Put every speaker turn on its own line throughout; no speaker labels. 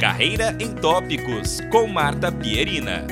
Carreira em Tópicos, com Marta Pierina.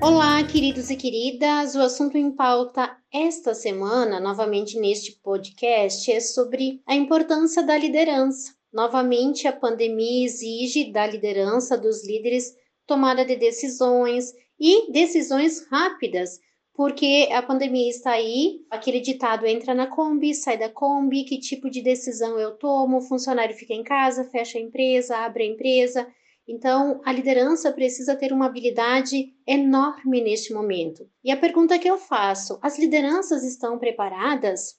Olá, queridos e queridas. O assunto em pauta esta semana, novamente neste podcast, é sobre a importância da liderança. Novamente, a pandemia exige da liderança dos líderes tomada de decisões e decisões rápidas porque a pandemia está aí, aquele ditado entra na Kombi, sai da Kombi, que tipo de decisão eu tomo, o funcionário fica em casa, fecha a empresa, abre a empresa. Então, a liderança precisa ter uma habilidade enorme neste momento. E a pergunta que eu faço: as lideranças estão preparadas?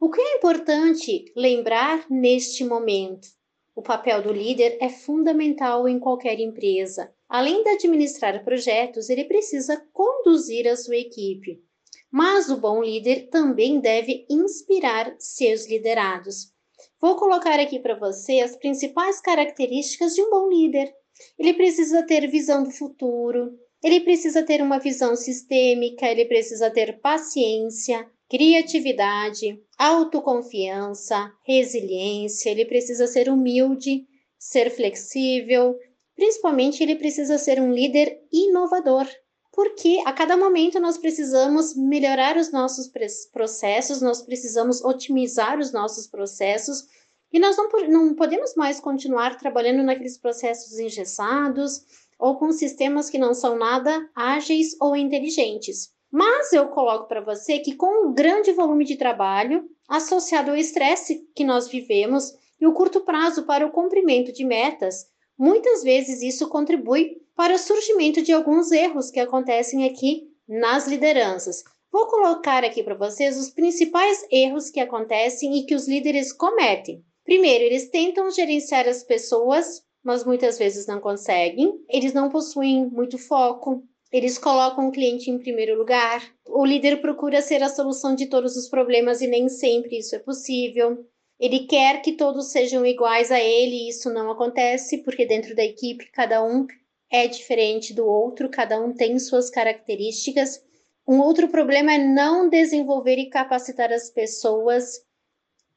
O que é importante lembrar neste momento? O papel do líder é fundamental em qualquer empresa. Além de administrar projetos, ele precisa conduzir a sua equipe. Mas o bom líder também deve inspirar seus liderados. Vou colocar aqui para você as principais características de um bom líder. Ele precisa ter visão do futuro, ele precisa ter uma visão sistêmica, ele precisa ter paciência, criatividade, autoconfiança, resiliência, ele precisa ser humilde, ser flexível, Principalmente, ele precisa ser um líder inovador, porque a cada momento nós precisamos melhorar os nossos processos, nós precisamos otimizar os nossos processos e nós não, não podemos mais continuar trabalhando naqueles processos engessados ou com sistemas que não são nada ágeis ou inteligentes. Mas eu coloco para você que com o grande volume de trabalho associado ao estresse que nós vivemos e o curto prazo para o cumprimento de metas, Muitas vezes isso contribui para o surgimento de alguns erros que acontecem aqui nas lideranças. Vou colocar aqui para vocês os principais erros que acontecem e que os líderes cometem. Primeiro, eles tentam gerenciar as pessoas, mas muitas vezes não conseguem. Eles não possuem muito foco. Eles colocam o cliente em primeiro lugar. O líder procura ser a solução de todos os problemas e nem sempre isso é possível. Ele quer que todos sejam iguais a ele, e isso não acontece, porque dentro da equipe cada um é diferente do outro, cada um tem suas características. Um outro problema é não desenvolver e capacitar as pessoas,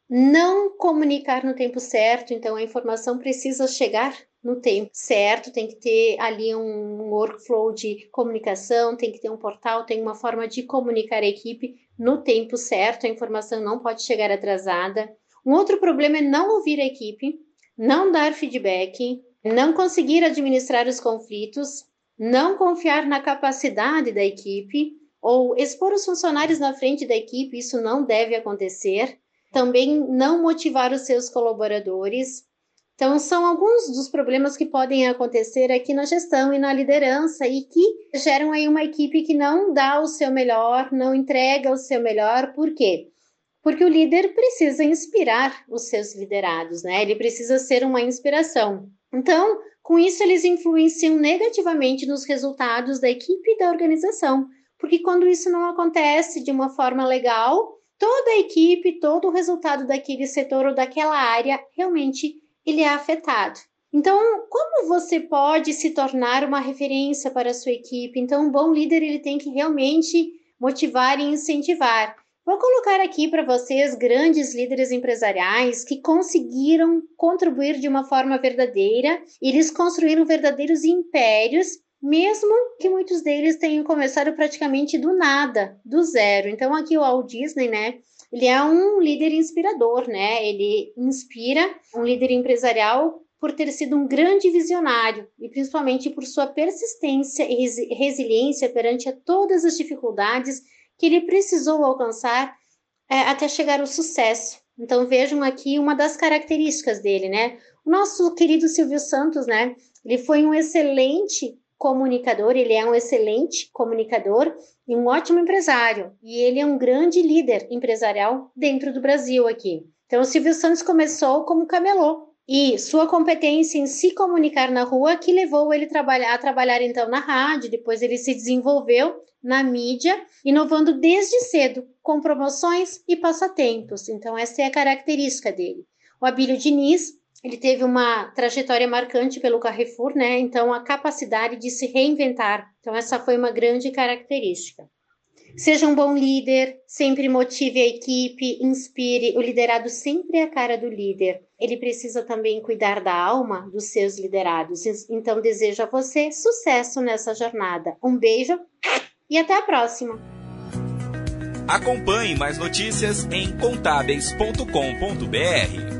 não comunicar no tempo certo, então a informação precisa chegar no tempo certo, tem que ter ali um workflow de comunicação, tem que ter um portal, tem uma forma de comunicar a equipe no tempo certo, a informação não pode chegar atrasada. Um outro problema é não ouvir a equipe, não dar feedback, não conseguir administrar os conflitos, não confiar na capacidade da equipe ou expor os funcionários na frente da equipe, isso não deve acontecer. Também não motivar os seus colaboradores. Então, são alguns dos problemas que podem acontecer aqui na gestão e na liderança e que geram aí uma equipe que não dá o seu melhor, não entrega o seu melhor. Por quê? porque o líder precisa inspirar os seus liderados, né? Ele precisa ser uma inspiração. Então, com isso, eles influenciam negativamente nos resultados da equipe e da organização, porque quando isso não acontece de uma forma legal, toda a equipe, todo o resultado daquele setor ou daquela área, realmente ele é afetado. Então, como você pode se tornar uma referência para a sua equipe? Então, um bom líder ele tem que realmente motivar e incentivar. Vou colocar aqui para vocês grandes líderes empresariais que conseguiram contribuir de uma forma verdadeira. Eles construíram verdadeiros impérios, mesmo que muitos deles tenham começado praticamente do nada, do zero. Então aqui o Walt Disney, né? Ele é um líder inspirador, né? Ele inspira um líder empresarial por ter sido um grande visionário e principalmente por sua persistência e resiliência perante todas as dificuldades que ele precisou alcançar é, até chegar ao sucesso. Então vejam aqui uma das características dele, né? O nosso querido Silvio Santos, né? Ele foi um excelente comunicador, ele é um excelente comunicador e um ótimo empresário. E ele é um grande líder empresarial dentro do Brasil aqui. Então o Silvio Santos começou como camelô, e sua competência em se comunicar na rua que levou ele trabalhar, a trabalhar então na rádio, depois ele se desenvolveu na mídia, inovando desde cedo, com promoções e passatempos. Então essa é a característica dele. O Abílio Diniz, ele teve uma trajetória marcante pelo Carrefour, né? Então a capacidade de se reinventar. Então essa foi uma grande característica. Seja um bom líder, sempre motive a equipe, inspire. O liderado sempre é a cara do líder. Ele precisa também cuidar da alma dos seus liderados. Então, desejo a você sucesso nessa jornada. Um beijo e até a próxima!
Acompanhe mais notícias em contábeis.com.br.